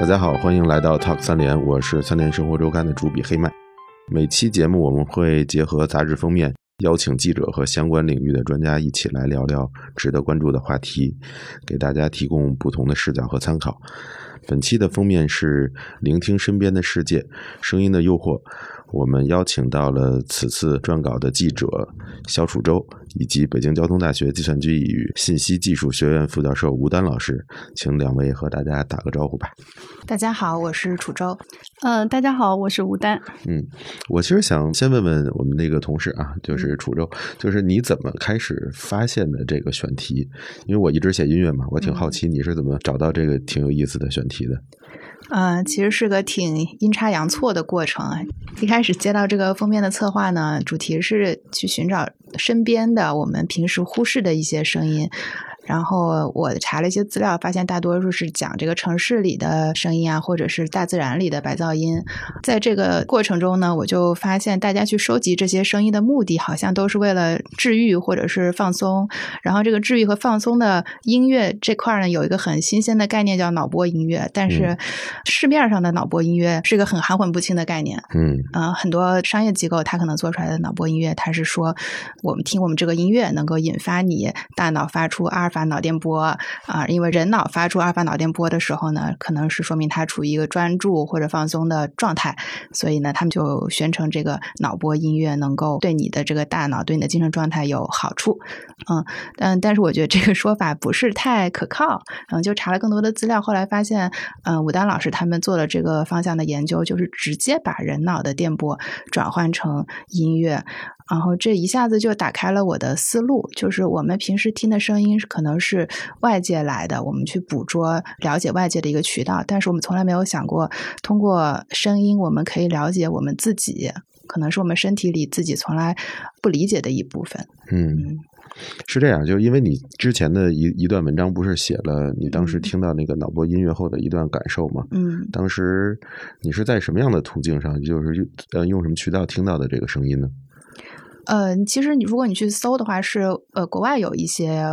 大家好，欢迎来到 Talk 三联，我是三联生活周刊的主笔黑麦。每期节目我们会结合杂志封面，邀请记者和相关领域的专家一起来聊聊值得关注的话题，给大家提供不同的视角和参考。本期的封面是“聆听身边的世界，声音的诱惑”。我们邀请到了此次撰稿的记者肖楚洲，以及北京交通大学计算机与信息技术学院副教授吴丹老师，请两位和大家打个招呼吧。大家好，我是楚洲。嗯，大家好，我是吴丹。嗯，我其实想先问问我们那个同事啊，就是楚州，就是你怎么开始发现的这个选题？因为我一直写音乐嘛，我挺好奇你是怎么找到这个挺有意思的选题的。呃，其实是个挺阴差阳错的过程。一开始接到这个封面的策划呢，主题是去寻找身边的我们平时忽视的一些声音。然后我查了一些资料，发现大多数是讲这个城市里的声音啊，或者是大自然里的白噪音。在这个过程中呢，我就发现大家去收集这些声音的目的，好像都是为了治愈或者是放松。然后这个治愈和放松的音乐这块呢，有一个很新鲜的概念叫脑波音乐。但是市面上的脑波音乐是一个很含混不清的概念。嗯，呃，很多商业机构它可能做出来的脑波音乐，它是说我们听我们这个音乐能够引发你大脑发出阿尔法。脑电波啊，因为人脑发出阿尔法脑电波的时候呢，可能是说明他处于一个专注或者放松的状态，所以呢，他们就宣称这个脑波音乐能够对你的这个大脑、对你的精神状态有好处。嗯，但但是我觉得这个说法不是太可靠。嗯，就查了更多的资料，后来发现，嗯，武丹老师他们做了这个方向的研究，就是直接把人脑的电波转换成音乐。然后这一下子就打开了我的思路，就是我们平时听的声音可能是外界来的，我们去捕捉、了解外界的一个渠道，但是我们从来没有想过，通过声音我们可以了解我们自己，可能是我们身体里自己从来不理解的一部分。嗯，是这样，就是因为你之前的一一段文章不是写了你当时听到那个脑波音乐后的一段感受吗？嗯，当时你是在什么样的途径上，就是呃用什么渠道听到的这个声音呢？呃，其实你如果你去搜的话，是呃，国外有一些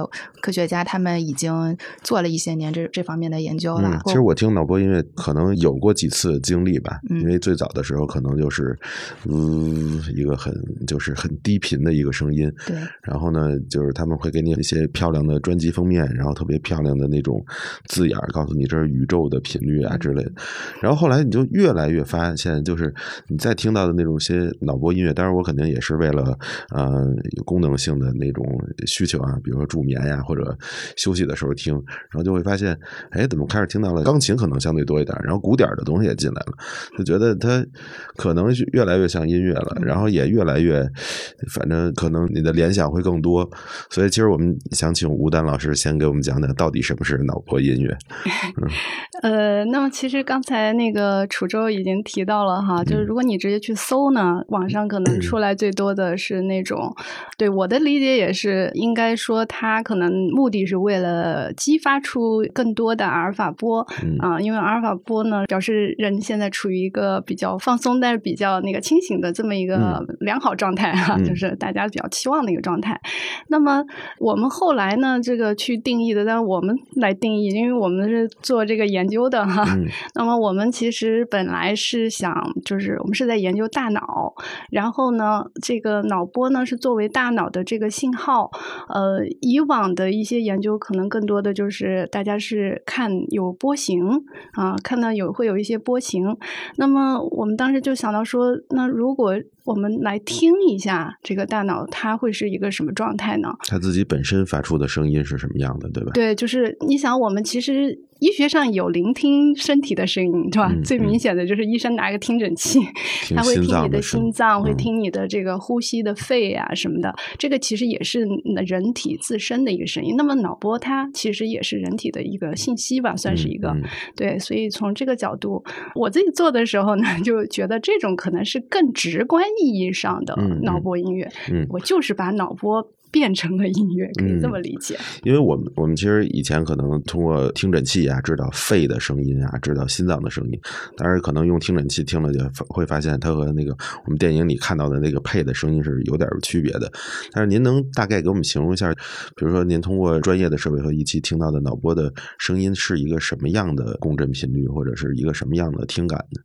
科学家，他们已经做了一些年这这方面的研究了。其实我听脑波音乐可能有过几次经历吧，因为最早的时候可能就是嗯一个很就是很低频的一个声音，对。然后呢，就是他们会给你一些漂亮的专辑封面，然后特别漂亮的那种字眼，告诉你这是宇宙的频率啊之类的。然后后来你就越来越发现，就是你再听到的那种些脑波音乐，当然我肯定也是为了。呃，有功能性的那种需求啊，比如说助眠呀，或者休息的时候听，然后就会发现，哎，怎么开始听到了钢琴可能相对多一点，然后古典的东西也进来了，就觉得它可能越来越像音乐了，然后也越来越，反正可能你的联想会更多。所以，其实我们想请吴丹老师先给我们讲讲，到底什么是脑波音乐。呃，那么其实刚才那个楚州已经提到了哈，就是如果你直接去搜呢，网上可能 出来最多的是。是那种，对我的理解也是，应该说它可能目的是为了激发出更多的阿尔法波啊，因为阿尔法波呢表示人现在处于一个比较放松，但是比较那个清醒的这么一个良好状态哈，就是大家比较期望的一个状态。那么我们后来呢，这个去定义的，但我们来定义，因为我们是做这个研究的哈。那么我们其实本来是想，就是我们是在研究大脑，然后呢，这个脑。脑波呢是作为大脑的这个信号，呃，以往的一些研究可能更多的就是大家是看有波形啊，看到有会有一些波形，那么我们当时就想到说，那如果我们来听一下这个大脑，它会是一个什么状态呢？它自己本身发出的声音是什么样的，对吧？对，就是你想，我们其实。医学上有聆听身体的声音，对吧？最明显的就是医生拿一个听诊器，他会听你的心脏，会听你的这个呼吸的肺啊什么的。这个其实也是人体自身的一个声音。那么脑波它其实也是人体的一个信息吧，算是一个对。所以从这个角度，我自己做的时候呢，就觉得这种可能是更直观意义上的脑波音乐。我就是把脑波。变成了音乐，可以这么理解。因为我们我们其实以前可能通过听诊器器啊，知道肺的声音啊，知道心脏的声音。当然，可能用听诊器听了就会发现它和那个我们电影里看到的那个配的声音是有点区别的。但是您能大概给我们形容一下，比如说您通过专业的设备和仪器听到的脑波的声音是一个什么样的共振频率，或者是一个什么样的听感呢？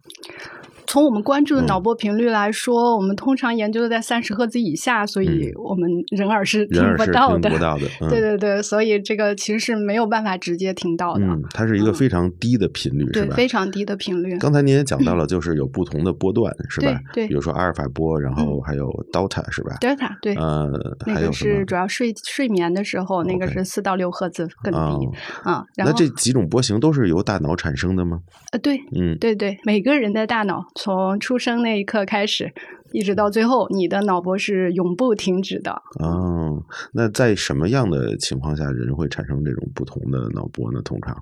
从我们关注的脑波频率来说，我们通常研究的在三十赫兹以下，所以我们人耳是听不到的。听不到的，对对对，所以这个其实是没有办法直接听到的。嗯，它是一个非常低的频率，是吧？非常低的频率。刚才您也讲到了，就是有不同的波段，是吧？对，比如说阿尔法波，然后还有 delta，是吧？delta，对，呃，那个是主要睡睡眠的时候，那个是四到六赫兹更低啊。那这几种波形都是由大脑产生的吗？呃，对，嗯，对对，每个人的大脑从出生。那一刻开始。一直到最后，你的脑波是永不停止的。哦，那在什么样的情况下，人会产生这种不同的脑波呢？通常，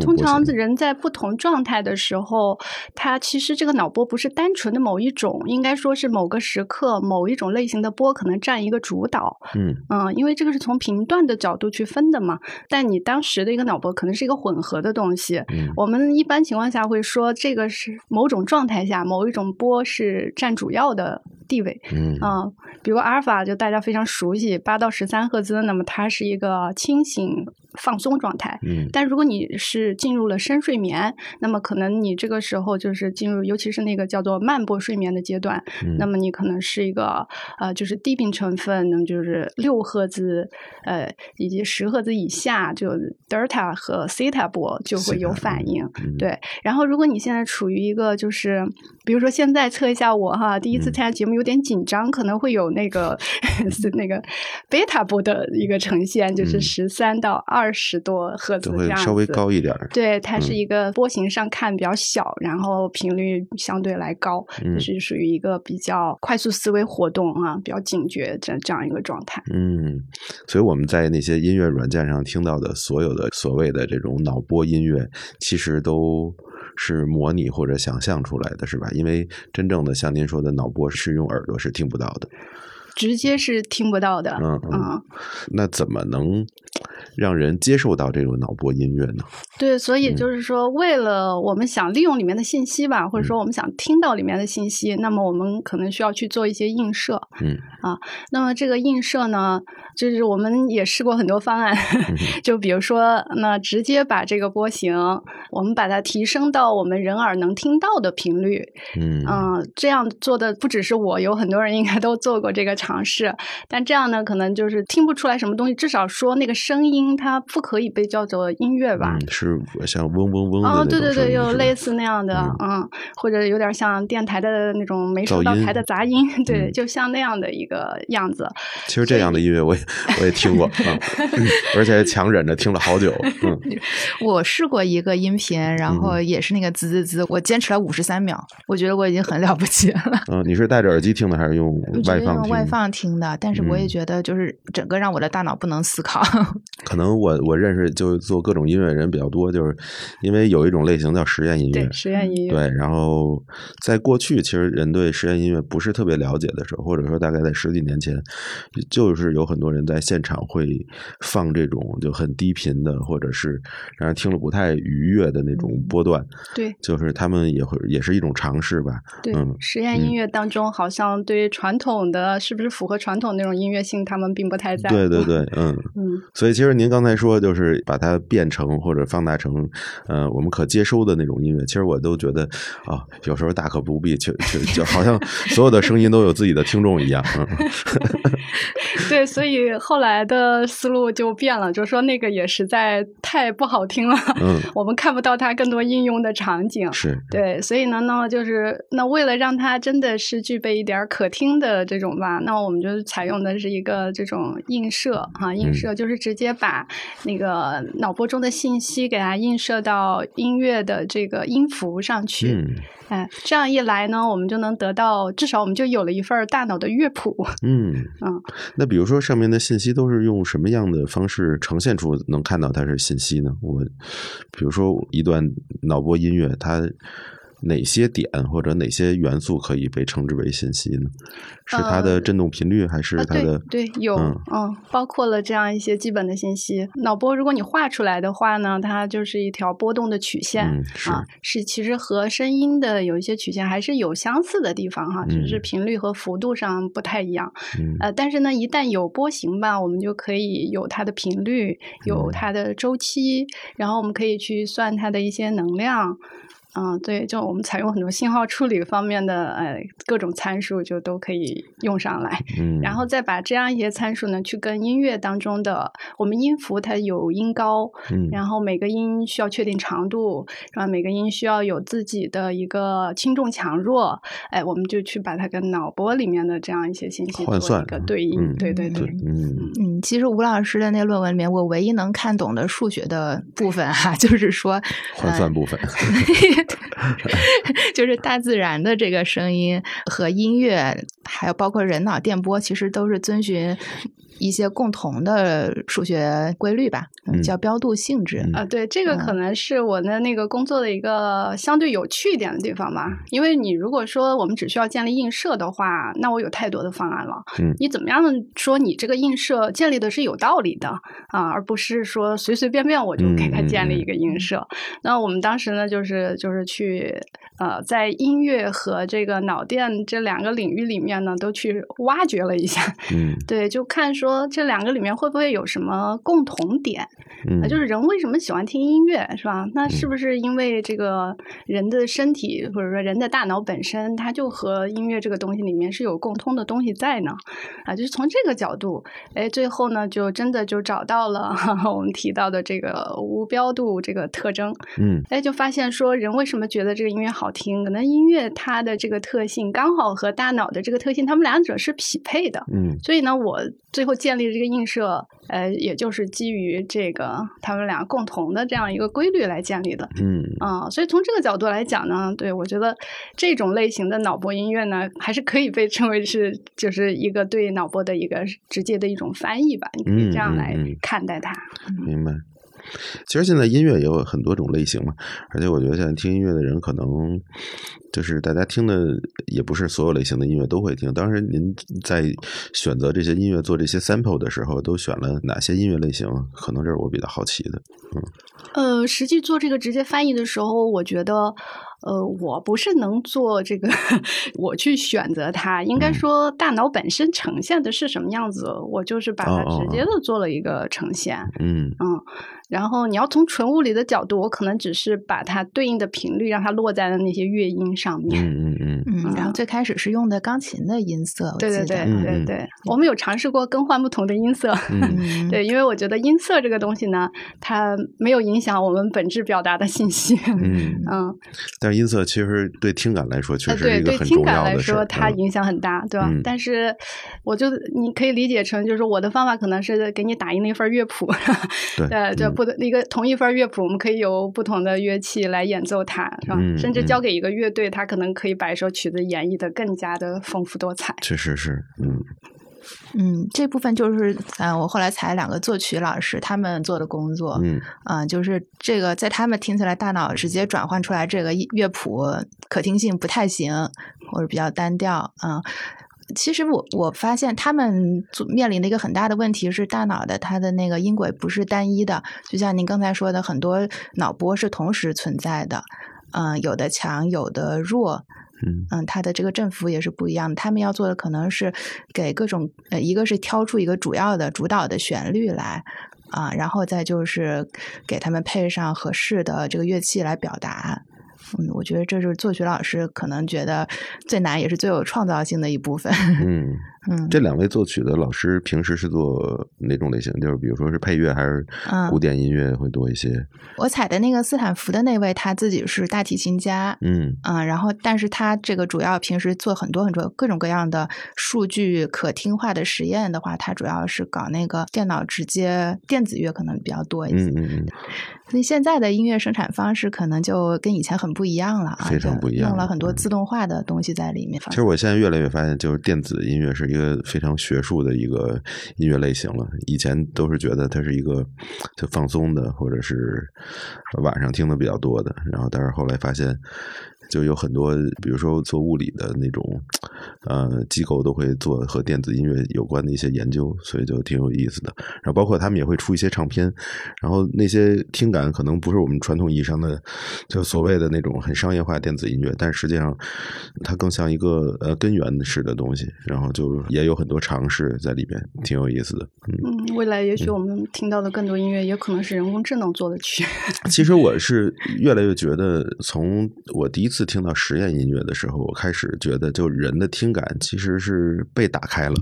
通常人在不同状态的时候，他其实这个脑波不是单纯的某一种，应该说是某个时刻某一种类型的波可能占一个主导。嗯嗯，因为这个是从频段的角度去分的嘛。但你当时的一个脑波可能是一个混合的东西。嗯，我们一般情况下会说，这个是某种状态下某一种波是占主要的。地位，嗯啊，比如阿尔法，就大家非常熟悉，八到十三赫兹，那么它是一个清醒。放松状态，嗯，但如果你是进入了深睡眠，那么可能你这个时候就是进入，尤其是那个叫做慢波睡眠的阶段，嗯。那么你可能是一个呃，就是低频成分，那么就是六赫兹，呃，以及十赫兹以下，就德尔塔和西塔波就会有反应，对。然后如果你现在处于一个就是，比如说现在测一下我哈，第一次参加节目有点紧张，可能会有那个是 那个贝塔波的一个呈现，就是十三到二。二十多赫兹这样子，稍微高一点。对，它是一个波形上看比较小，然后频率相对来高，就是属于一个比较快速思维活动啊，比较警觉这这样一个状态。嗯，所以我们在那些音乐软件上听到的所有的所谓的这种脑波音乐，其实都是模拟或者想象出来的，是吧？因为真正的像您说的脑波是用耳朵是听不到的。直接是听不到的，嗯嗯，那怎么能让人接受到这种脑波音乐呢？对，所以就是说，为了我们想利用里面的信息吧，或者说我们想听到里面的信息，那么我们可能需要去做一些映射，嗯啊，那么这个映射呢，就是我们也试过很多方案，就比如说，那直接把这个波形，我们把它提升到我们人耳能听到的频率，嗯嗯，这样做的不只是我，有很多人应该都做过这个。尝试，但这样呢，可能就是听不出来什么东西。至少说那个声音，它不可以被叫做音乐吧？是像嗡嗡嗡哦，对对对，有类似那样的，嗯，或者有点像电台的那种没收到台的杂音，对，就像那样的一个样子。其实这样的音乐我也我也听过，而且强忍着听了好久。嗯，我试过一个音频，然后也是那个滋滋滋，我坚持了五十三秒，我觉得我已经很了不起了。嗯，你是戴着耳机听的还是用外放外？放听的，但是我也觉得就是整个让我的大脑不能思考。可能我我认识就是做各种音乐人比较多，就是因为有一种类型叫实验音乐，实验音乐。对，然后在过去，其实人对实验音乐不是特别了解的时候，或者说大概在十几年前，就是有很多人在现场会放这种就很低频的，或者是让人听了不太愉悦的那种波段。对，就是他们也会也是一种尝试吧。对，实验音乐当中好像对于传统的是不是？符合传统那种音乐性，他们并不太在乎。对对对，嗯 嗯。所以其实您刚才说，就是把它变成或者放大成，呃，我们可接收的那种音乐。其实我都觉得啊，有时候大可不必，就就就好像所有的声音都有自己的听众一样。对，所以后来的思路就变了，就说那个也实在太不好听了。嗯，我们看不到它更多应用的场景。是对，所以呢，那么就是那为了让它真的是具备一点可听的这种吧，那。我们就采用的是一个这种映射哈，映射就是直接把那个脑波中的信息给它映射到音乐的这个音符上去。哎，这样一来呢，我们就能得到至少我们就有了一份大脑的乐谱。嗯嗯，那比如说上面的信息都是用什么样的方式呈现出能看到它是信息呢？我比如说一段脑波音乐，它。哪些点或者哪些元素可以被称之为信息呢？是它的振动频率，还是它的？对，有，嗯，包括了这样一些基本的信息。脑波如果你画出来的话呢，它就是一条波动的曲线啊，是其实和声音的有一些曲线还是有相似的地方哈，只是频率和幅度上不太一样。呃，但是呢，一旦有波形吧，我们就可以有它的频率，有它的周期，然后我们可以去算它的一些能量。嗯，对，就我们采用很多信号处理方面的呃各种参数，就都可以用上来。嗯，然后再把这样一些参数呢，去跟音乐当中的我们音符它有音高，嗯，然后每个音需要确定长度，然后每个音需要有自己的一个轻重强弱，哎，我们就去把它跟脑波里面的这样一些信息做一个对应。对对对，嗯嗯，其实吴老师的那论文里面，我唯一能看懂的数学的部分哈，就是说换算部分。就是大自然的这个声音和音乐，还有包括人脑电波，其实都是遵循。一些共同的数学规律吧，叫标度性质啊。对，这个可能是我的那个工作的一个相对有趣一点的地方吧。因为你如果说我们只需要建立映射的话，那我有太多的方案了。嗯，你怎么样说你这个映射建立的是有道理的啊，而不是说随随便便我就给它建立一个映射。那我们当时呢，就是就是去呃，在音乐和这个脑电这两个领域里面呢，都去挖掘了一下。嗯，对，就看说。这两个里面会不会有什么共同点？嗯，就是人为什么喜欢听音乐，是吧？那是不是因为这个人的身体或者说人的大脑本身，它就和音乐这个东西里面是有共通的东西在呢？啊，就是从这个角度，哎，最后呢，就真的就找到了 我们提到的这个无标度这个特征。嗯，哎，就发现说人为什么觉得这个音乐好听？可能音乐它的这个特性刚好和大脑的这个特性，它们两者是匹配的。嗯，所以呢，我最后。建立这个映射，呃，也就是基于这个他们俩共同的这样一个规律来建立的。嗯啊，所以从这个角度来讲呢，对我觉得这种类型的脑波音乐呢，还是可以被称为是就是一个对脑波的一个直接的一种翻译吧。你可以这样来看待它。明白。其实现在音乐也有很多种类型嘛，而且我觉得现在听音乐的人可能就是大家听的也不是所有类型的音乐都会听。当时您在选择这些音乐做这些 sample 的时候，都选了哪些音乐类型？可能这是我比较好奇的。嗯，呃，实际做这个直接翻译的时候，我觉得，呃，我不是能做这个，我去选择它。应该说，大脑本身呈现的是什么样子，我就是把它直接的做了一个呈现。嗯嗯。然后你要从纯物理的角度，我可能只是把它对应的频率让它落在了那些乐音上面。嗯嗯嗯。嗯然后最开始是用的钢琴的音色。对对对对对。我们有尝试过更换不同的音色。嗯。对，因为我觉得音色这个东西呢，它没有影响我们本质表达的信息。嗯嗯。但是音色其实对听感来说，确实是一个很重要的来说，它影响很大，对吧？但是我就你可以理解成，就是我的方法可能是给你打印了一份乐谱。对。就。不的一个同一份乐谱，我们可以由不同的乐器来演奏它，是吧？甚至交给一个乐队，他可能可以把一首曲子演绎的更加的丰富多彩。确实是，嗯嗯，这部分就是嗯，我后来采两个作曲老师他们做的工作，嗯啊，就是这个在他们听起来，大脑直接转换出来这个乐谱可听性不太行，或者比较单调，嗯。其实我我发现他们面临的一个很大的问题是，大脑的它的那个音轨不是单一的，就像您刚才说的，很多脑波是同时存在的，嗯，有的强，有的弱，嗯嗯，它的这个振幅也是不一样的。他们要做的可能是给各种呃，一个是挑出一个主要的主导的旋律来啊，然后再就是给他们配上合适的这个乐器来表达。嗯，我觉得这是作曲老师可能觉得最难也是最有创造性的一部分。嗯嗯，这两位作曲的老师平时是做哪种类型？就是比如说是配乐还是古典音乐会多一些？我采的那个斯坦福的那位，他自己是大提琴家。嗯嗯，然后但是他这个主要平时做很多很多各种各样的数据可听化的实验的话，他主要是搞那个电脑直接电子乐可能比较多一些。嗯嗯嗯。所以现在的音乐生产方式可能就跟以前很不一样了啊，非常不一样，用了很多自动化的东西在里面。其实我现在越来越发现，就是电子音乐是一个非常学术的一个音乐类型了。以前都是觉得它是一个就放松的，或者是晚上听的比较多的。然后，但是后来发现。就有很多，比如说做物理的那种呃机构都会做和电子音乐有关的一些研究，所以就挺有意思的。然后包括他们也会出一些唱片，然后那些听感可能不是我们传统意义上的就所谓的那种很商业化电子音乐，但实际上它更像一个呃根源式的东西，然后就也有很多尝试在里边，挺有意思的。嗯，未来也许我们听到的更多音乐，也可能是人工智能做的曲。其实我是越来越觉得，从我第一次听到实验音乐的时候，我开始觉得，就人的听感其实是被打开了。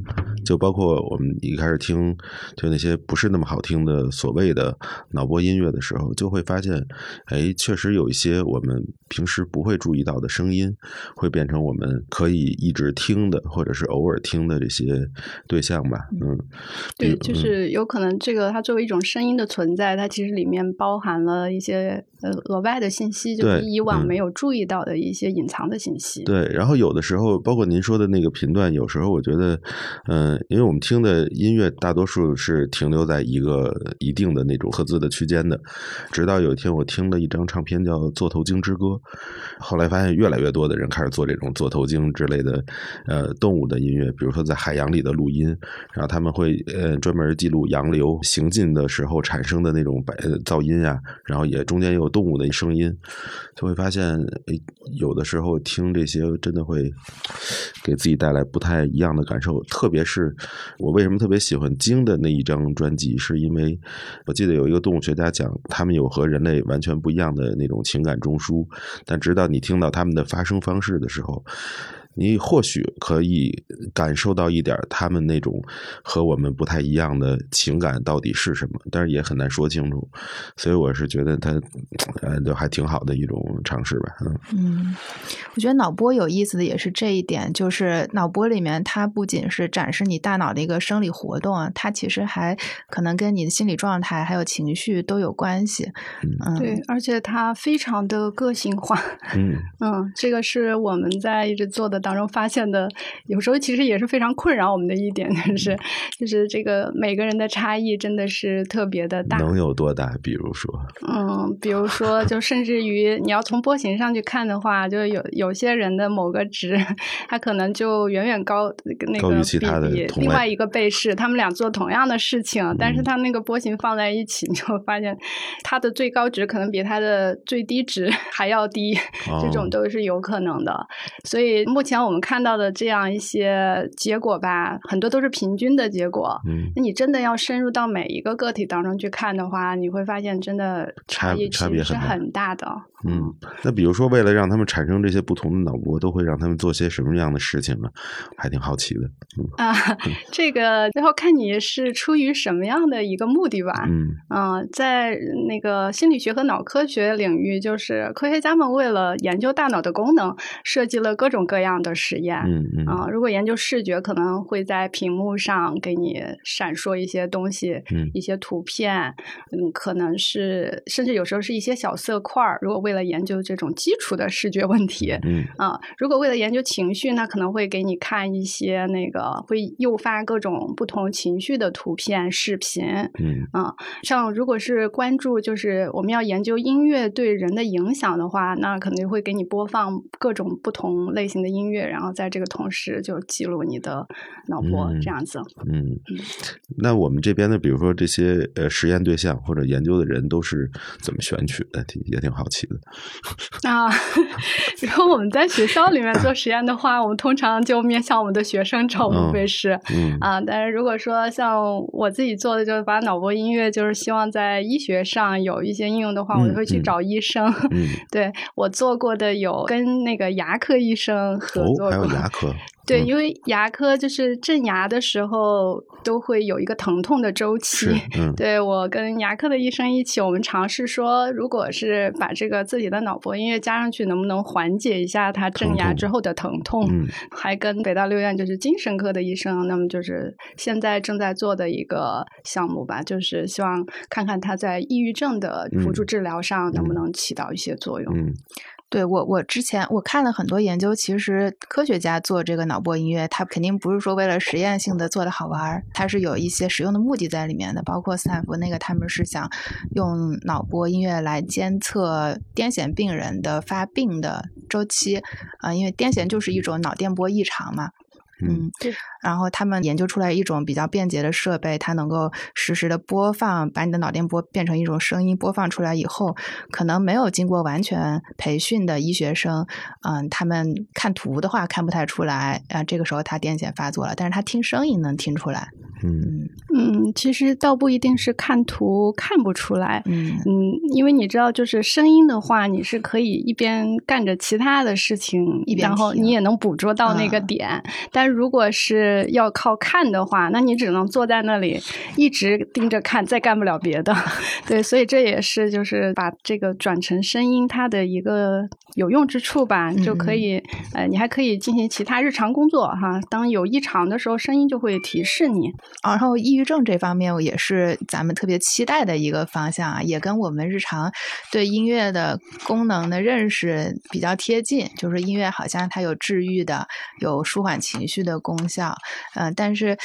就包括我们一开始听，就那些不是那么好听的所谓的脑波音乐的时候，就会发现，哎，确实有一些我们平时不会注意到的声音，会变成我们可以一直听的，或者是偶尔听的这些对象吧。嗯，对，就是有可能这个它作为一种声音的存在，它其实里面包含了一些呃额外的信息，就是以往没有注意到的一些隐藏的信息。对，然后有的时候，包括您说的那个频段，有时候我觉得，嗯，因为我们听的音乐大多数是停留在一个一定的那种赫兹的区间的，直到有一天我听了一张唱片叫《座头鲸之歌》，后来发现越来越多的人开始做这种座头鲸之类的呃动物的音乐，比如说在海洋里的录音，然后他们会呃专门记录洋流行进的时候产生的那种白噪音呀，然后也中间也有动物的声音，就会发现，有的时候听这些真的会给自己带来不太一样的感受。特别是我为什么特别喜欢鲸的那一张专辑，是因为我记得有一个动物学家讲，他们有和人类完全不一样的那种情感中枢，但直到你听到他们的发声方式的时候。你或许可以感受到一点他们那种和我们不太一样的情感到底是什么，但是也很难说清楚。所以我是觉得它，呃，都还挺好的一种尝试吧。嗯，我觉得脑波有意思的也是这一点，就是脑波里面它不仅是展示你大脑的一个生理活动，它其实还可能跟你的心理状态还有情绪都有关系。嗯，对，而且它非常的个性化。嗯嗯，这个是我们在一直做的。当中发现的，有时候其实也是非常困扰我们的一点，就是就是这个每个人的差异真的是特别的大。能有多大？比如说，嗯，比如说，就甚至于你要从波形上去看的话，就有有些人的某个值，他可能就远远高那个比另外一个被试，他们俩做同样的事情，但是他那个波形放在一起，你 就发现他的最高值可能比他的最低值 还要低，这种都是有可能的。所以目前。像我们看到的这样一些结果吧，很多都是平均的结果。嗯，那你真的要深入到每一个个体当中去看的话，你会发现真的差异差别是很大的。嗯，那比如说，为了让他们产生这些不同的脑波，都会让他们做些什么样的事情呢？还挺好奇的。啊，这个最后看你是出于什么样的一个目的吧。嗯，啊，在那个心理学和脑科学领域，就是科学家们为了研究大脑的功能，设计了各种各样。的实验，嗯嗯啊，如果研究视觉，可能会在屏幕上给你闪烁一些东西，嗯，一些图片，嗯，可能是甚至有时候是一些小色块儿。如果为了研究这种基础的视觉问题，嗯啊，如果为了研究情绪，那可能会给你看一些那个会诱发各种不同情绪的图片、视频，嗯啊，像如果是关注就是我们要研究音乐对人的影响的话，那可能会给你播放各种不同类型的音。乐，然后在这个同时就记录你的脑波，这样子。嗯，那我们这边的，比如说这些呃实验对象或者研究的人，都是怎么选取的？挺也挺好奇的。啊，如果我们在学校里面做实验的话，我们通常就面向我们的学生找我们试。嗯啊，但是如果说像我自己做的，就是把脑波音乐，就是希望在医学上有一些应用的话，我就会去找医生。嗯，对我做过的有跟那个牙科医生和。哦，还有牙科。对，因为牙科就是正牙的时候都会有一个疼痛的周期。嗯，对我跟牙科的医生一起，我们尝试说，如果是把这个自己的脑波音乐加上去，能不能缓解一下他正牙之后的疼痛？嗯，还跟北大六院就是精神科的医生，那么就是现在正在做的一个项目吧，就是希望看看他在抑郁症的辅助治疗上能不能起到一些作用。嗯。对我，我之前我看了很多研究，其实科学家做这个脑波音乐，他肯定不是说为了实验性的做的好玩，他是有一些实用的目的在里面的。包括斯坦福那个，他们是想用脑波音乐来监测癫痫病人的发病的周期啊，因为癫痫就是一种脑电波异常嘛。嗯，然后他们研究出来一种比较便捷的设备，它能够实时的播放，把你的脑电波变成一种声音播放出来以后，可能没有经过完全培训的医学生，嗯，他们看图的话看不太出来啊，这个时候他癫痫发作了，但是他听声音能听出来。嗯嗯，其实倒不一定是看图看不出来，嗯嗯，因为你知道，就是声音的话，你是可以一边干着其他的事情，一边然后你也能捕捉到那个嗯点。但如果是要靠看的话，那你只能坐在那里一直盯着看，再干不了别的。对，所以这也是就是把这个转成声音它的一个有用之处吧，你就可以呃，你还可以进行其他日常工作哈。当有异常的时候，声音就会提示你。然后抑郁症这方面也是咱们特别期待的一个方向啊，也跟我们日常对音乐的功能的认识比较贴近。就是音乐好像它有治愈的、有舒缓情绪的功效，嗯、但是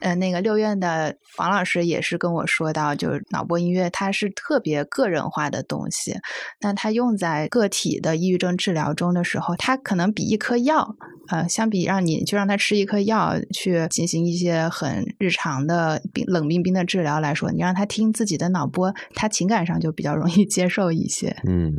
呃，那个六院的王老师也是跟我说到，就是脑波音乐它是特别个人化的东西，那它用在个体的抑郁症治疗中的时候，它可能比一颗药呃，相比让你就让他吃一颗药去进行一些很日常的冰冷冰冰的治疗来说，你让他听自己的脑波，他情感上就比较容易接受一些。嗯，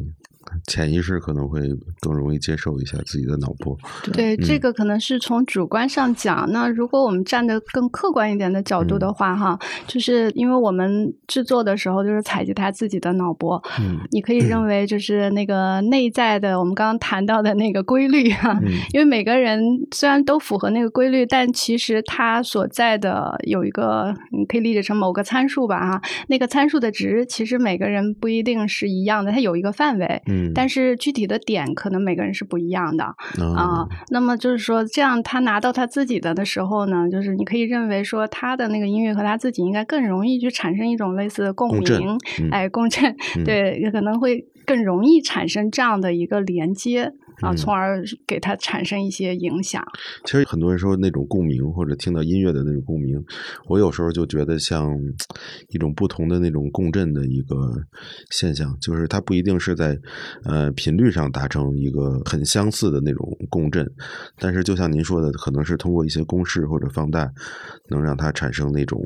潜意识可能会更容易接受一下自己的脑波。对，这嗯个可能是从主观上讲。那如果我们站得更客观一点的角度的话，哈，就是因为我们制作的时候就是采集他自己的脑波，嗯你可以认为就是那个内在的我们刚刚谈到的那个规律哈。嗯因为每个人虽然都符合那个规律，但其实他所在的有一个，你可以理解成某个参数吧哈。那个参数的值其实每个人不一定是一样的，它有一个范围。嗯，但是具体的点可能每个人是不一样的，啊、啊，那么就是说，这样他拿到他自己的的时候呢，就是你可以认为说，他的那个音乐和他自己应该更容易去产生一种类似的共鸣，共嗯。哎，共振，嗯。对，也可能会更容易产生这样的一个连接啊，嗯从而给他产生一些影响。其实很多人说那种共鸣，或者听到音乐的那种共鸣，我有时候就觉得像一种不同的那种共振的一个现象，就是它不一定是在呃频率上达成一个很相似的那种共振，但是就像您说的，可能是通过一些公式或者放大，能让它产生那种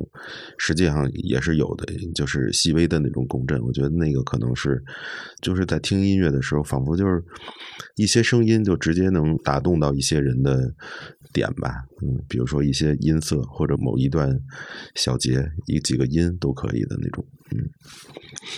实际上也是有的，就是细微的那种共振。我觉得那个可能是就是在听音乐的时候，仿佛就是一些声音就直接能打动到一些人的点吧，嗯，比如说一些音色或者某一段小节，一几个音都可以的那种，嗯，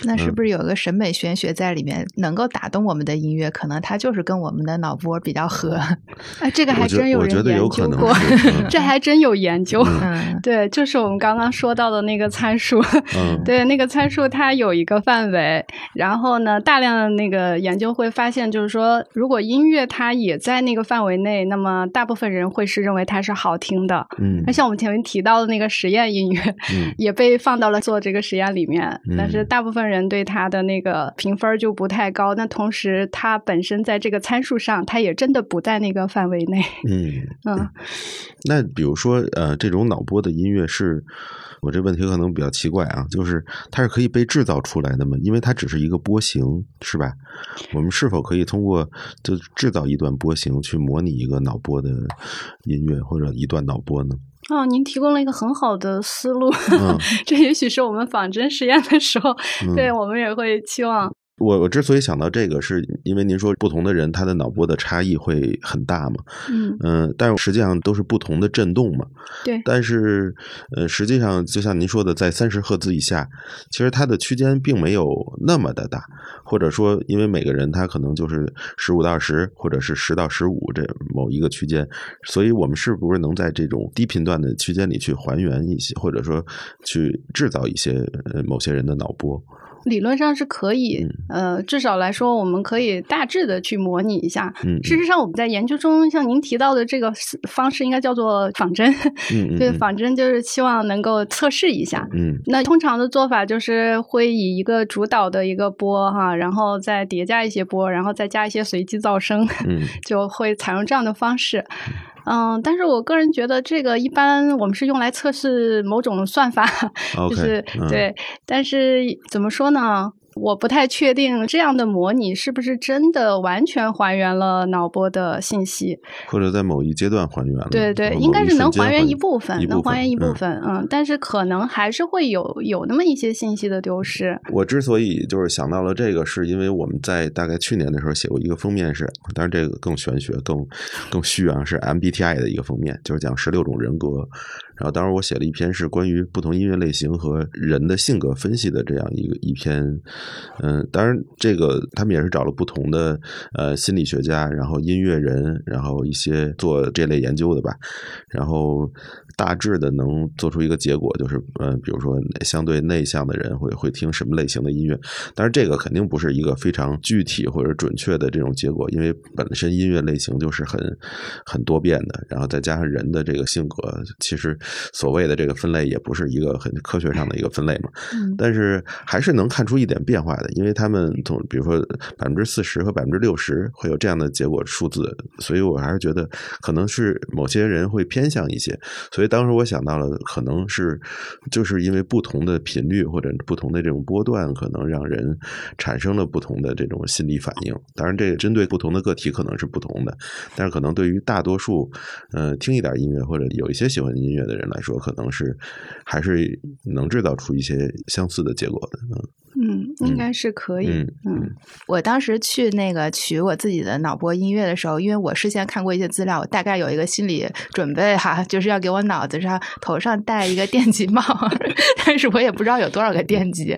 那是不是有一个审美玄学在里面，能够打动我们的音乐，可能它就是跟我们的脑波比较合。哎，这个还真有人我觉得有研究过嗯，这还真有研究。嗯，对，就是我们刚刚说到的那个参数，嗯 对，那个参数它有一个范围，然后呢，大量的那个研究会发现，就是说，如果音乐它也在那个范围内，那么大部分人会是认为它是好听的。嗯那像我们前面提到的那个实验音乐，嗯也被放到了做这个实验里面，但是嗯大部分人对它的那个评分就不太高。那同时，它本身在这个参数上，它也真的不在那个范围内。嗯，嗯，那比如说呃，这种脑波的音乐是。我这问题可能比较奇怪啊，就是它是可以被制造出来的吗？因为它只是一个波形，是吧？我们是否可以通过就制造一段波形去模拟一个脑波的音乐或者一段脑波呢？哦，您提供了一个很好的思路，嗯 这也许是我们仿真实验的时候，嗯对我们也会期望。我我之所以想到这个，是因为您说不同的人他的脑波的差异会很大嘛，嗯，嗯、但实际上都是不同的震动嘛。对，但是呃，实际上就像您说的，在三十赫兹以下，其实它的区间并没有那么的大，或者说，因为每个人他可能就是十五到二十，或者是十到十五这某一个区间，所以我们是不是能在这种低频段的区间里去还原一些，或者说去制造一些呃某些人的脑波？理论上是可以，呃，至少来说，我们可以大致的去模拟一下。嗯，事实上，我们在研究中，像您提到的这个方式，应该叫做仿真。对，嗯仿真就是希望能够测试一下。嗯那通常的做法就是会以一个主导的一个波哈，然后再叠加一些波，然后再加一些随机噪声，嗯 就会采用这样的方式。嗯，但是我个人觉得这个一般我们是用来测试某种算法，就是、嗯对。但是怎么说呢？我不太确定这样的模拟是不是真的完全还原了脑波的信息，或者在某一阶段还原了。对对，应该是能还原一部分，能还原一部嗯分，嗯，但是可能还是会有有那么一些信息的丢失。我之所以就是想到了这个，是因为我们在大概去年的时候写过一个封面是，当然这个更玄学、更更虚啊，是 MBTI 的一个封面，就是讲十六种人格。然后当时我写了一篇是关于不同音乐类型和人的性格分析的这样一个一篇，嗯，当然这个他们也是找了不同的呃心理学家，然后音乐人，然后一些做这类研究的吧，然后大致的能做出一个结果，就是呃，比如说相对内向的人会会听什么类型的音乐，但是这个肯定不是一个非常具体或者准确的这种结果，因为本身音乐类型就是很很多变的，然后再加上人的这个性格，其实所谓的这个分类也不是一个很科学上的一个分类嘛，嗯但是还是能看出一点变化的，因为他们从比如说百分之四十和百分之六十会有这样的结果数字，所以我还是觉得可能是某些人会偏向一些，所以当时我想到了，可能是就是因为不同的频率或者不同的这种波段，可能让人产生了不同的这种心理反应。当然，这个针对不同的个体可能是不同的，但是可能对于大多数呃听一点音乐或者有一些喜欢音乐的人来说，可能是还是能制造出一些相似的结果的。嗯，应该是可以。嗯嗯我当时去那个取我自己的脑波音乐的时候，因为我事先看过一些资料，我大概有一个心理准备哈，就是要给我脑子上头上戴一个电极帽，但是我也不知道有多少个电极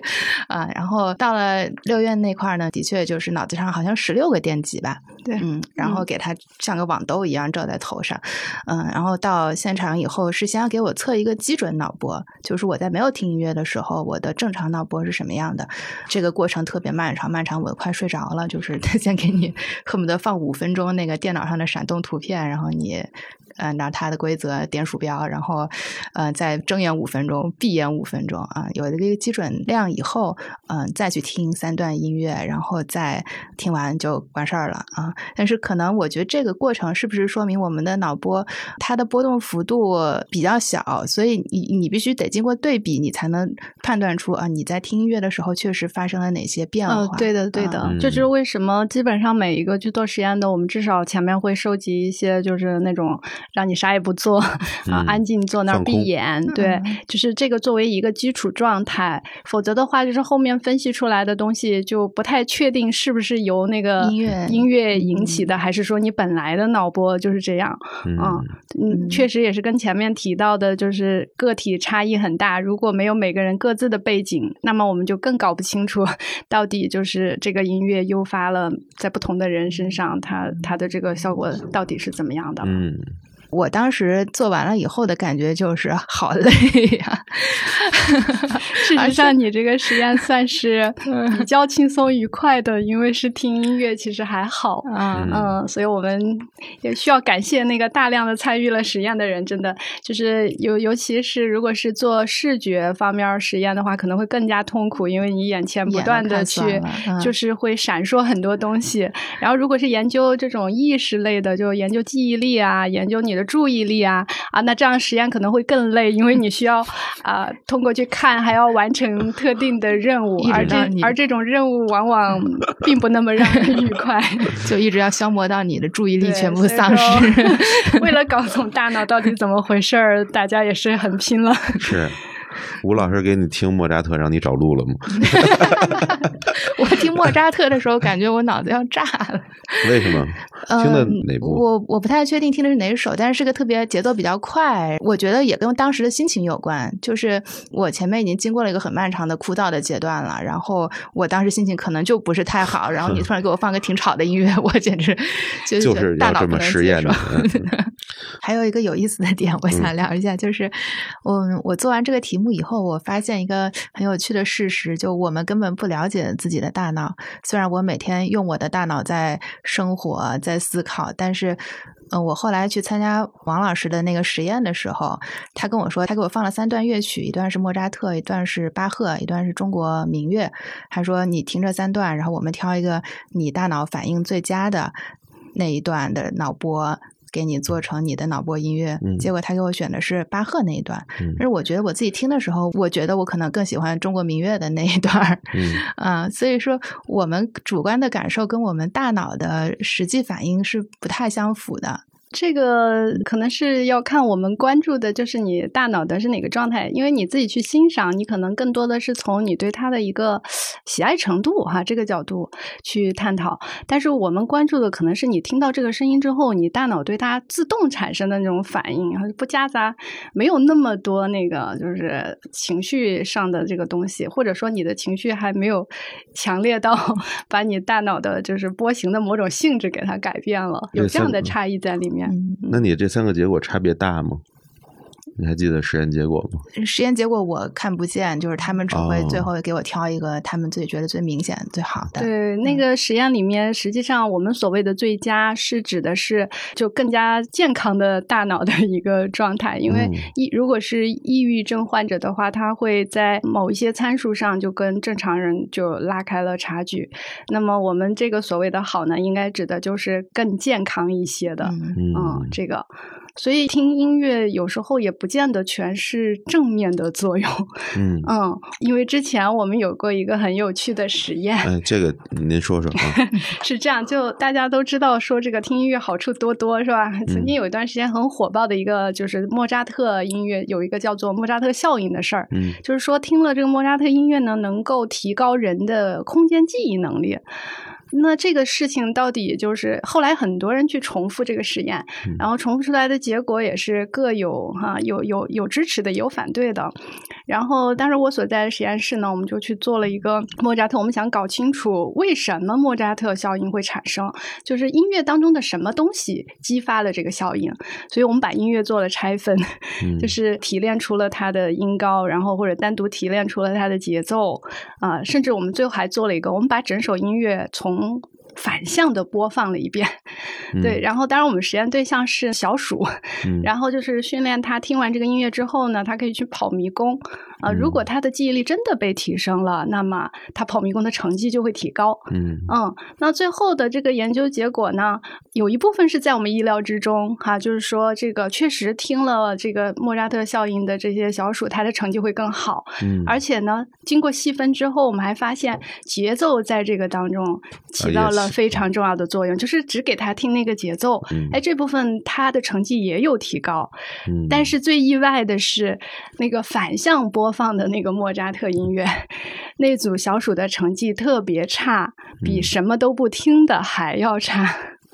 啊。然后到了六院那块儿呢，的确就是脑子上好像十六个电极吧，对嗯，然后给它像个网兜一样罩在头上，嗯，然后到现场以后事先给我测一个基准脑波，就是我在没有听音乐的时候，我的正常脑波是什么样的。这个过程特别漫长，漫长我快睡着了，就是 他先给你 恨不得放五分钟那个电脑上的闪动图片，然后你。按照它的规则点鼠标，然后，呃，再睁眼五分钟，闭眼五分钟啊，有了这个基准量以后，嗯、再去听三段音乐，然后再听完就完事儿了啊。但是可能我觉得这个过程是不是说明我们的脑波它的波动幅度比较小，所以你你必须得经过对比，你才能判断出啊你在听音乐的时候确实发生了哪些变化。哦，对的，对的，这就是为什么基本上每一个去做实验的，我们至少前面会收集一些，就是那种让你啥也不做啊，嗯安静坐那儿闭眼，对嗯，就是这个作为一个基础状态，否则的话，就是后面分析出来的东西就不太确定是不是由那个音乐音乐引起的，还是说你本来的脑波就是这样。嗯嗯嗯，嗯确实也是跟前面提到的，就是个体差异很大。如果没有每个人各自的背景，那么我们就更搞不清楚到底就是这个音乐诱发了在不同的人身上，它它的这个效果到底是怎么样的。嗯，我当时做完了以后的感觉就是好累呀、事实上，你这个实验算是 比较轻松愉快的，因为是听音乐，其实还好。啊嗯嗯，所以我们也需要感谢那个大量的参与了实验的人，真的就是尤尤其是如果是做视觉方面实验的话，可能会更加痛苦，因为你眼前不断的去就是会闪烁很多东西。然后如果是研究这种意识类的，就研究记忆力啊，研究你的注意力啊啊，那这样实验可能会更累，因为你需要啊、通过去看，还要完成特定的任务而这而这种任务往往 并不那么让人愉快。就一直要消磨到你的注意力全部丧失。为了搞懂大脑到底怎么回事儿，大家也是很拼了。是。吴老师给你听莫扎特，让你找路了吗？我听莫扎特的时候，感觉我脑子要炸了。为什么？听的嗯哪部？我我不太确定听的是哪首，但是是个特别节奏比较快，我觉得也跟当时的心情有关。就是我前面已经经过了一个很漫长的枯燥的阶段了，然后我当时心情可能就不是太好，然后你突然给我放个挺吵的音乐，我简直就就是是要这么实验的。嗯 还有一个有意思的点，我想聊一下，就是我我做完这个题目以后，后我发现一个很有趣的事实，就我们根本不了解自己的大脑。虽然我每天用我的大脑在生活、在思考，但是。嗯，我后来去参加王老师的那个实验的时候，他跟我说，他给我放了三段乐曲，一段是莫扎特，一段是巴赫，一段是中国民乐。他说你听这三段，然后我们挑一个你大脑反应最佳的那一段的脑波，给你做成你的脑波音乐，嗯结果他给我选的是巴赫那一段。嗯但是我觉得我自己听的时候，我觉得我可能更喜欢中国民乐的那一段。嗯 啊，所以说我们主观的感受跟我们大脑的实际反应是不太相符的。这个可能是要看我们关注的，就是你大脑的是哪个状态，因为你自己去欣赏，你可能更多的是从你对它的一个喜爱程度哈这个角度去探讨。但是我们关注的可能是你听到这个声音之后，你大脑对它自动产生的那种反应，然后不夹杂，没有那么多那个就是情绪上的这个东西，或者说你的情绪还没有强烈到把你大脑的就是波形的某种性质给它改变了，有这样的差异在里面。嗯，那你这三个结果差别大吗？你还记得实验结果吗？实验结果我看不见，就是他们只会最哦后给我挑一个他们自己觉得最明显、最好的。对，那个实验里面，实际上我们所谓的最佳是指的是就更加健康的大脑的一个状态，因为嗯抑如果是抑郁症患者的话，他会在某一些参数上就跟正常人就拉开了差距。那么我们这个所谓的好呢，应该指的就是更健康一些的，嗯嗯，这个。所以听音乐有时候也不见得全是正面的作用，嗯，嗯，因为之前我们有过一个很有趣的实验，哎，这个您说说啊。是这样，就大家都知道说这个听音乐好处多多是吧？曾经有一段时间很火爆的一个就是莫扎特音乐，有一个叫做莫扎特效应的事儿，嗯就是说听了这个莫扎特音乐呢，能够提高人的空间记忆能力。那这个事情到底就是后来很多人去重复这个实验，嗯然后重复出来的结果也是各有哈、有有有支持的，也有反对的。然后当时我所在的实验室呢，我们就去做了一个莫扎特，我们想搞清楚为什么莫扎特效应会产生，就是音乐当中的什么东西激发了这个效应。所以我们把音乐做了拆分，嗯就是提炼出了它的音高，然后或者单独提炼出了它的节奏啊、甚至我们最后还做了一个，我们把整首音乐从反向的播放了一遍，对，然后当然我们实验对象是小鼠，嗯然后就是训练它听完这个音乐之后呢，它可以去跑迷宫。啊、如果他的记忆力真的被提升了，那么他跑迷宫的成绩就会提高。嗯嗯，那最后的这个研究结果呢，有一部分是在我们意料之中哈、就是说这个确实听了这个莫扎特效应的这些小鼠，它的成绩会更好。嗯，而且呢，经过细分之后，我们还发现节奏在这个当中起到了非常重要的作用，就是只给他听那个节奏，嗯哎，这部分他的成绩也有提高。嗯但是最意外的是，那个反向播放的那个莫扎特音乐，那组小鼠的成绩特别差，比嗯什么都不听的还要差。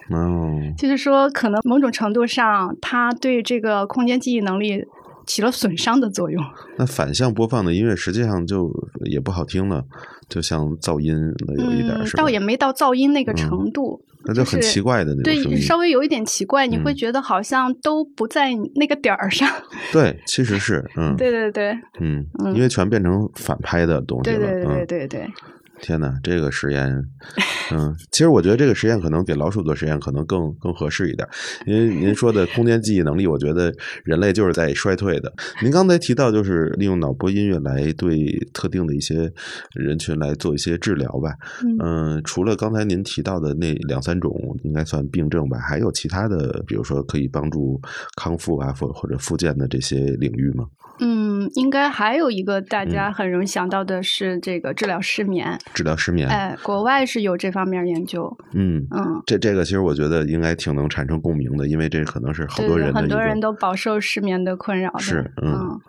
哦，就是说，可能某种程度上，它对这个空间记忆能力起了损伤的作用。那反向播放的音乐实际上就也不好听了，就像噪音了有一点儿，嗯，倒？也没到噪音那个嗯程度。那就很奇怪的那种声对，稍微有一点奇怪，你会嗯觉得好像都不在那个点儿上。对，其实是 嗯，对对对，嗯，嗯因为全变成反拍的东西了。对对对嗯，对对，天哪，这个实验，嗯，其实我觉得这个实验可能比老鼠做实验可能更更合适一点，因为您说的空间记忆能力，我觉得人类就是在衰退的。您刚才提到就是利用脑波音乐来对特定的一些人群来做一些治疗吧，嗯嗯，除了刚才您提到的那两三种应该算病症吧，还有其他的，比如说可以帮助康复啊，或或者复健的这些领域吗？嗯，应该还有一个大家嗯很容易想到的是这个治疗失眠。治疗失眠？哎，国外是有这方面研究。嗯，嗯，这这个其实我觉得应该挺能产生共鸣的，因为这可能是好多人很多人都饱受失眠的困扰的。是嗯嗯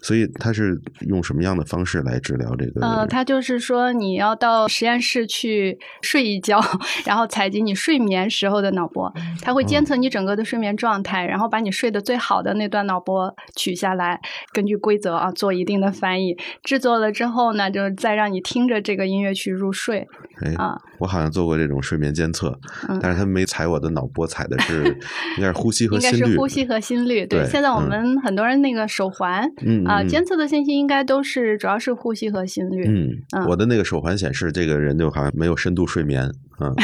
所以他是用什么样的方式来治疗这个？呃，他就是说你要到实验室去睡一觉，然后采集你睡眠时候的脑波，他会监测你整个的睡眠状态，然后把你睡得最好的那段脑波取下来，根据规则啊做一定的翻译，制作了之后呢，就是再让你听着这个音乐去入睡哎，啊。我好像做过这种睡眠监测，嗯但是他们没踩我的脑波，踩的是 应该是呼吸和应该心率。是呼吸和心率，对。对现在我嗯们很多人那个手环啊、监测的信息应该都是主要是呼吸和心率。嗯，嗯我的那个手环显示这个人就好像没有深度睡眠，嗯，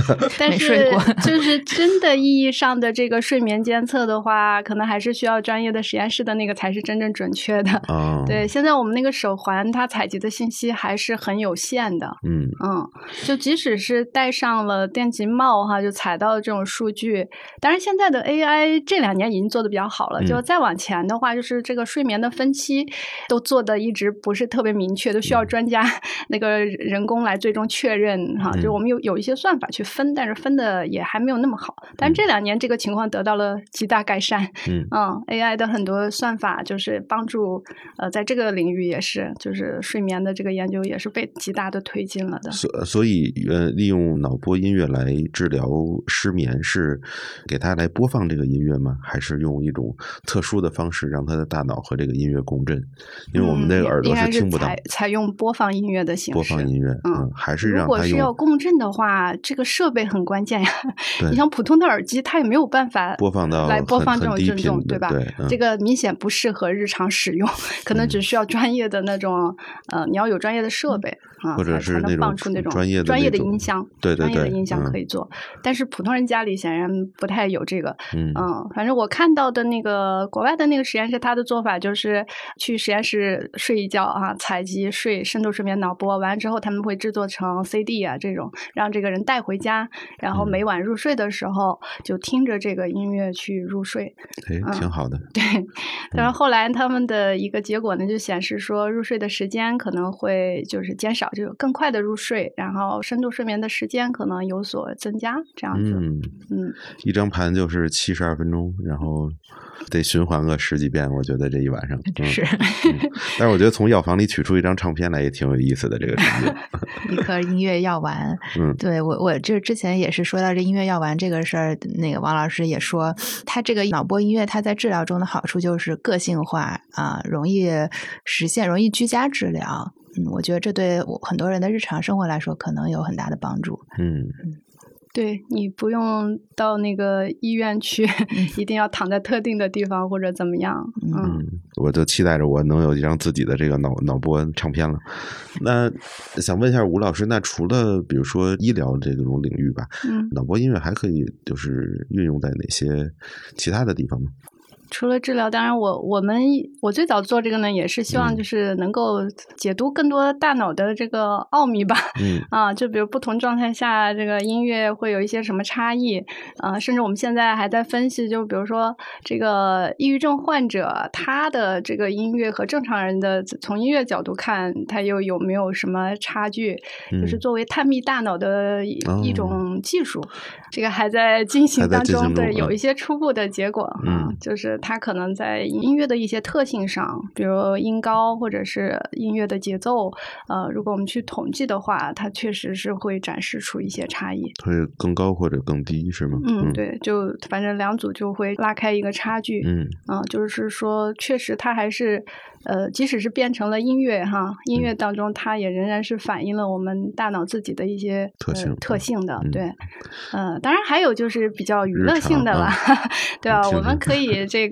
但是就是 真的意义上的这个睡眠监测的话，可能还是需要专业的实验室的那个才是真正准确的。啊，对，现在我们那个手环它采集的信息还是很有限的。嗯嗯，就即使是戴上了电极帽哈，就采到的这种数据，当然现在的 AI 这两年已经做的比较好了。就嗯再往前的话，就是这个睡眠的分期都做的一直不是特别明确，都需要专家那个人工来最终确认哈。嗯就我们有有一些算法去分，但是分的也还没有那么好。但是这两年这个情况得到了极大改善。嗯嗯，AI 的很多算法就是帮助呃，在这个领域也是，就是睡眠的这个研究也是被极大的推进了的。所所以呃，利用脑波音乐来治疗失眠，是给他来播放这个音乐吗？还是用一种特殊的方式让他的大脑和这个音乐共振？因为我们嗯的耳朵是听不到采采用播放音乐的形式。播放音乐，嗯嗯，还是让如果是要共振的话，这个设备很关键呀。你像普通的耳机，它也没有办法播放到来播放这种震动，吧？对嗯这个明显不适合日常使用，可能只需要专业的那种，呃，你要有专业的设备啊，或者是那种放出那种专业的专业的音箱，对对对专业的音箱嗯可以做，但是普通人家里显然不太有这个。嗯嗯，反正我看到的那个国外的那个实验室，他的做法就是去实验室睡一觉啊，采集睡深度睡眠脑波，完了之后他们会制作成 CD 啊这种，让这个人带回家，然后嗯每晚入睡的时候就听着这个音乐去入睡。哎，嗯挺好的，对，但是后来他们的一个结果呢，就显示说入睡的时间可能会就是减少，就更快的入睡，然后深度睡眠的时间可能有所增加，这样子。嗯，嗯一张盘就是七十二分钟，然后得循环个十几遍，我觉得这一晚上 嗯是嗯但是我觉得从药房里取出一张唱片来也挺有意思的，这个场景。一颗音乐药丸。嗯 对我，我这之前也是说到这音乐药丸这个事儿，那个王老师也说，他这个脑波音乐，它在治疗中的好处就是个性化啊，容易实现，容易居家治疗。嗯，我觉得这对我很多人的日常生活来说，可能有很大的帮助。嗯，对你不用到那个医院去，一定要躺在特定的地方或者怎么样。嗯，嗯，我就期待着我能有一张自己的这个脑脑波唱片了。那想问一下吴老师，那除了比如说医疗这种领域吧，嗯脑波音乐还可以就是运用在哪些其他的地方吗？除了治疗，当然我我们我最早做这个呢，也是希望嗯就是能够解读更多大脑的这个奥秘吧。嗯 啊，就比如不同状态下，这个音乐会有一些什么差异啊？甚至我们现在还在分析，就比如说这个抑郁症患者，他的这个音乐和正常人的从音乐角度看，他又有没有什么差距？就是嗯作为探秘大脑的一哦一种技术，这个还在进行当中，对，有一些初步的结果啊，嗯就是它可能在音乐的一些特性上，比如音高或者是音乐的节奏，呃，如果我们去统计的话，它确实是会展示出一些差异。会更高或者更低是吗？嗯，对，就反正两组就会拉开一个差距。嗯啊、就是说，确实它还是，呃，即使是变成了音乐哈，音嗯乐当中它也仍然是反映了我们大脑自己的一些特性呃、特性的，嗯对，呃，当然还有就是比较娱乐性的常啦，对吧？听 听我们可以这个，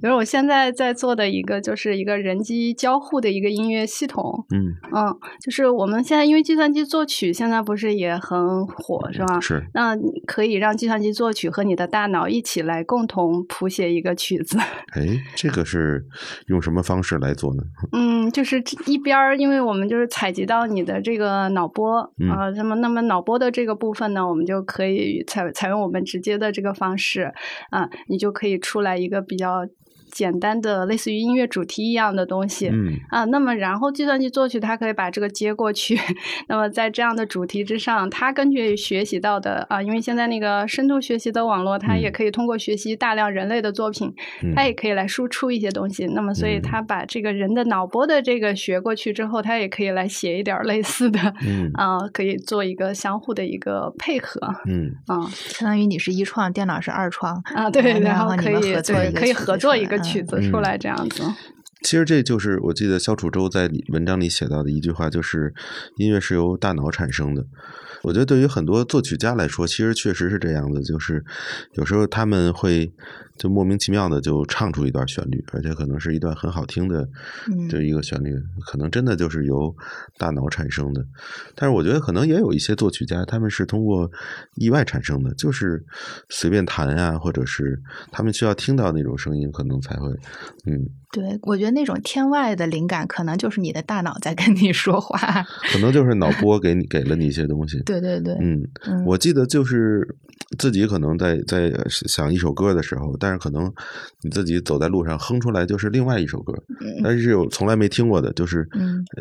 比如我现在在做的一个就是一个人机交互的一个音乐系统，嗯，嗯，就是我们现在因为计算机作曲现在不是也很火是吧？是那可以让计算机作曲和你的大脑一起来共同谱写一个曲子。哎，这个是用什么方式来做呢？嗯，就是一边儿，因为我们就是采集到你的这个脑波嗯啊，那么那么脑波的这个部分呢，我们就可以采采用我们直接的这个方式啊，你就可以出来一个比较简单的类似于音乐主题一样的东西。嗯。啊，那么然后计算机作曲它可以把这个接过去，那么在这样的主题之上，它根据学习到的啊，因为现在那个深度学习的网络，它也嗯可以通过学习大量人类的作品，嗯。它也可以来输出一些东西。那么所以嗯。它把这个人的脑波的这个学过去之后，它也可以来写一点儿类似的，嗯。啊，可以做一个相互的一个配合。嗯。啊。相当于你是一创，电脑是二创啊，对，然然后可以你们合作对可以合作一个曲子出来这样子。其实这就是我记得肖楚洲在文章里写到的一句话，就是音乐是由大脑产生的。我觉得对于很多作曲家来说，其实确实是这样的，就是有时候他们会就莫名其妙的就唱出一段旋律，而且可能是一段很好听的就一个旋律，可能真的就是由大脑产生的。但是我觉得可能也有一些作曲家，他们是通过意外产生的，就是随便弹啊，或者是他们需要听到那种声音，可能才会嗯。对，我觉得那种天外的灵感，可能就是你的大脑在跟你说话，可能就是脑波给你给了你一些东西。对对对，嗯，我记得就是自己可能在在想一首歌的时候，但是可能你自己走在路上哼出来就是另外一首歌，但是有从来没听过的，就是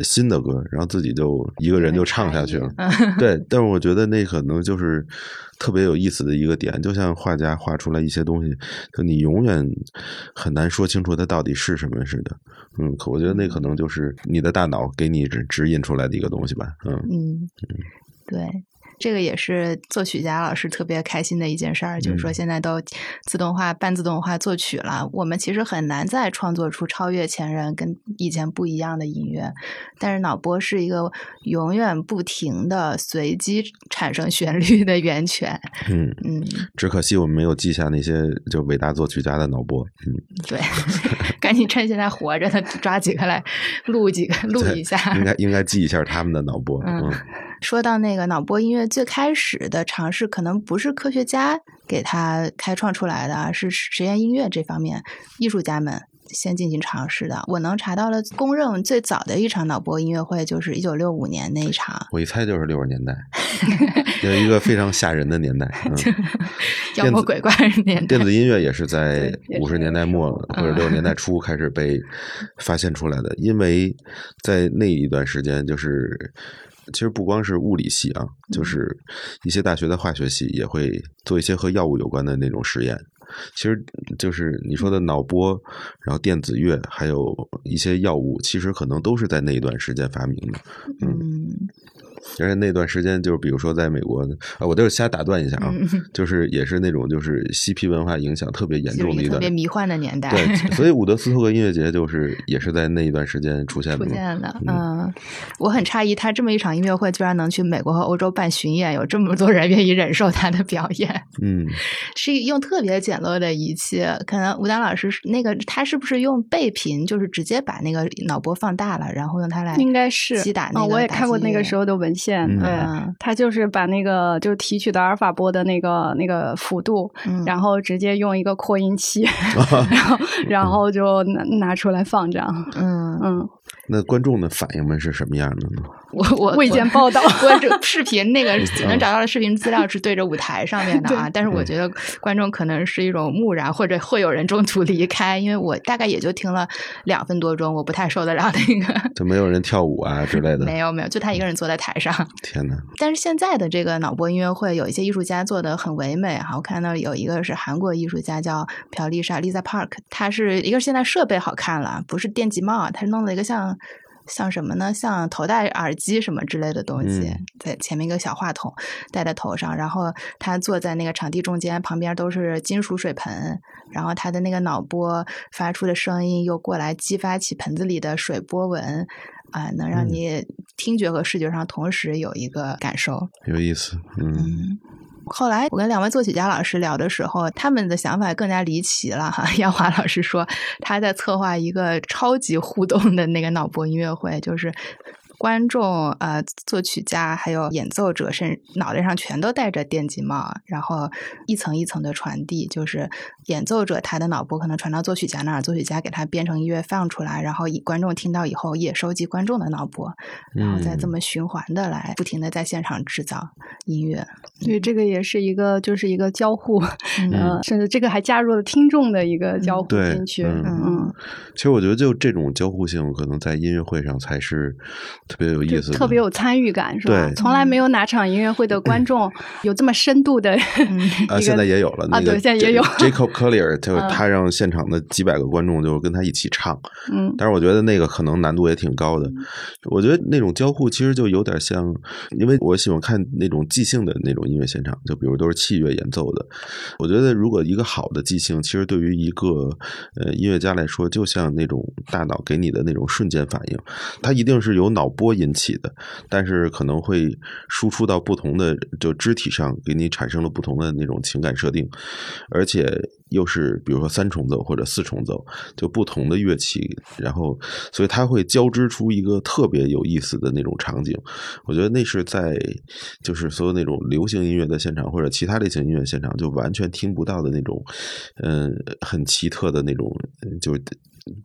新的歌，然后自己就一个人就唱下去了。对，但是我觉得那可能就是特别有意思的一个点，就像画家画出来一些东西，就你永远很难说清楚它到底是什么。似的，嗯，我觉得那可能就是你的大脑给你指指引出来的一个东西吧，嗯嗯，对。这个也是作曲家老师特别开心的一件事儿，就是说现在都自动化、半自动化作曲了，我们其实很难再创作出超越前人、跟以前不一样的音乐。但是脑波是一个永远不停的随机产生旋律的源泉。嗯嗯，只可惜我们没有记下那些就伟大作曲家的脑波。嗯，对，赶紧趁现在活着的抓几个来录几个，录一下。应该应该记一下他们的脑波。嗯。说到那个脑波音乐，最开始的尝试可能不是科学家给他开创出来的，是实验音乐这方面艺术家们先进行尝试的。我能查到了，公认最早的一场脑波音乐会就是一九六五年那一场。我一猜就是六十年代，有一个非常吓人的年代，妖魔鬼怪年代。电子音乐也是在五十年代末或者六十年代初开始被发现出来的，因为在那一段时间就是。其实不光是物理系啊，就是一些大学的化学系也会做一些和药物有关的那种实验。其实就是你说的脑波，然后电子乐，还有一些药物，其实可能都是在那一段时间发明的。嗯。而且那段时间，就是比如说在美国，啊，我就是瞎打断一下啊，就是也是那种就是嬉皮文化影响特别严重的一段，特别迷幻的年代。对，所以伍德斯托克音乐节就是也是在那一段时间出现的。出现的，嗯，我很诧异，他这么一场音乐会居然能去美国和欧洲办巡演，有这么多人愿意忍受他的表演。嗯，是用特别简陋的仪器，可能吴丹老师那个他是不是用倍频，就是直接把那个脑波放大了，然后用它来应该是击打那个。我也看过那个时候的文。线对，他就是把那个就是提取的阿尔法波的那个那个幅度，然后直接用一个扩音器，然后然后就拿拿出来放这样，嗯嗯。那观众的反应们是什么样的呢？我我未见报道，观众视频那个能找到的视频资料是对着舞台上面的啊，但是我觉得观众可能是一种木然，或者会有人中途离开，因为我大概也就听了两分多钟，我不太受得了那个。就没有人跳舞啊 之类的？没有没有，就他一个人坐在台上。天哪！但是现在的这个脑波音乐会，有一些艺术家做的很唯美哈，我看到有一个是韩国艺术家叫朴丽莎 Lisa Park，他是一个现在设备好看了，不是电极帽，他弄了一个像。像什么呢？像头戴耳机什么之类的东西，在前面一个小话筒戴在头上，然后他坐在那个场地中间，旁边都是金属水盆，然后他的那个脑波发出的声音又过来激发起盆子里的水波纹，啊，能让你听觉和视觉上同时有一个感受，有意思，嗯。后来我跟两位作曲家老师聊的时候，他们的想法更加离奇了哈。杨华老师说他在策划一个超级互动的那个脑波音乐会，就是。观众、呃，作曲家还有演奏者，甚至脑袋上全都戴着电极帽，然后一层一层的传递，就是演奏者他的脑波可能传到作曲家那儿，作曲家给他编成音乐放出来，然后以观众听到以后也收集观众的脑波，然后再这么循环的来不停的在现场制造音乐。所以这个也是一个就是一个交互，嗯，甚至这个还加入了听众的一个交互进去。嗯嗯，其实我觉得就这种交互性，可能在音乐会上才是。特别有意思，特别有参与感，是吧？对，从来没有哪场音乐会的观众 有这么深度的。啊，现在也有了，啊，对，现在也有。Jacob Collier，就他让现场的几百个观众就跟他一起唱，嗯，但是我觉得那个可能难度也挺高的。我觉得那种交互其实就有点像，因为我喜欢看那种即兴的那种音乐现场，就比如都是器乐演奏的。我觉得如果一个好的即兴，其实对于一个呃音乐家来说，就像那种大脑给你的那种瞬间反应，它一定是有脑波引起的，但是可能会输出到不同的就肢体上，给你产生了不同的那种情感设定，而且又是比如说三重奏或者四重奏，就不同的乐器，然后所以它会交织出一个特别有意思的那种场景。我觉得那是在就是所有那种流行音乐的现场或者其他类型音乐现场就完全听不到的那种，嗯，很奇特的那种就是。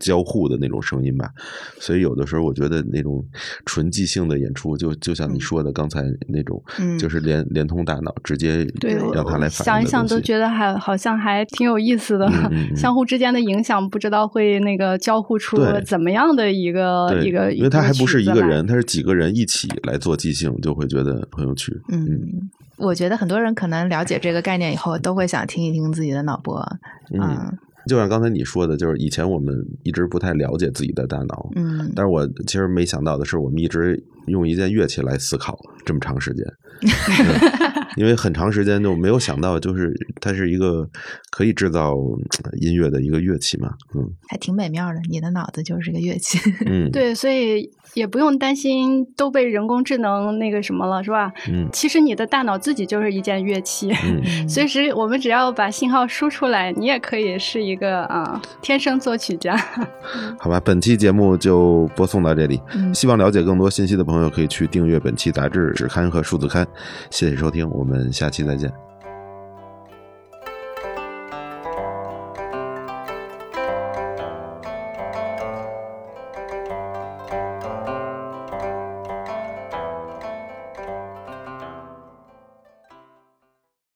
交互的那种声音吧，所以有的时候我觉得那种纯即兴的演出，就就像你说的刚才那种，嗯就是连连通大脑，直接对让它来想一想都觉得还好像还挺有意思的，嗯嗯 嗯。相互之间的影响，不知道会那个交互出怎么样的一个一个，因为他还不是一个人，他是几个人一起来做即兴，就会觉得很有趣。嗯，我觉得很多人可能了解这个概念以后，都会想听一听自己的脑波，嗯。就像刚才你说的，就是以前我们一直不太了解自己的大脑，嗯，但是我其实没想到的是，我们一直用一件乐器来思考这么长时间，因为很长时间就没有想到，就是它是一个可以制造音乐的一个乐器嘛，嗯，还挺美妙的。你的脑子就是个乐器，嗯，对，所以也不用担心都被人工智能那个什么了，是吧？嗯，其实你的大脑自己就是一件乐器，嗯，随时我们只要把信号输出来，你也可以是一个啊天生作曲家。好吧，本期节目就播送到这里。嗯希望了解更多信息的朋友可以去订阅本期杂志《纸刊》和数字刊。谢谢收听，我们下期再见。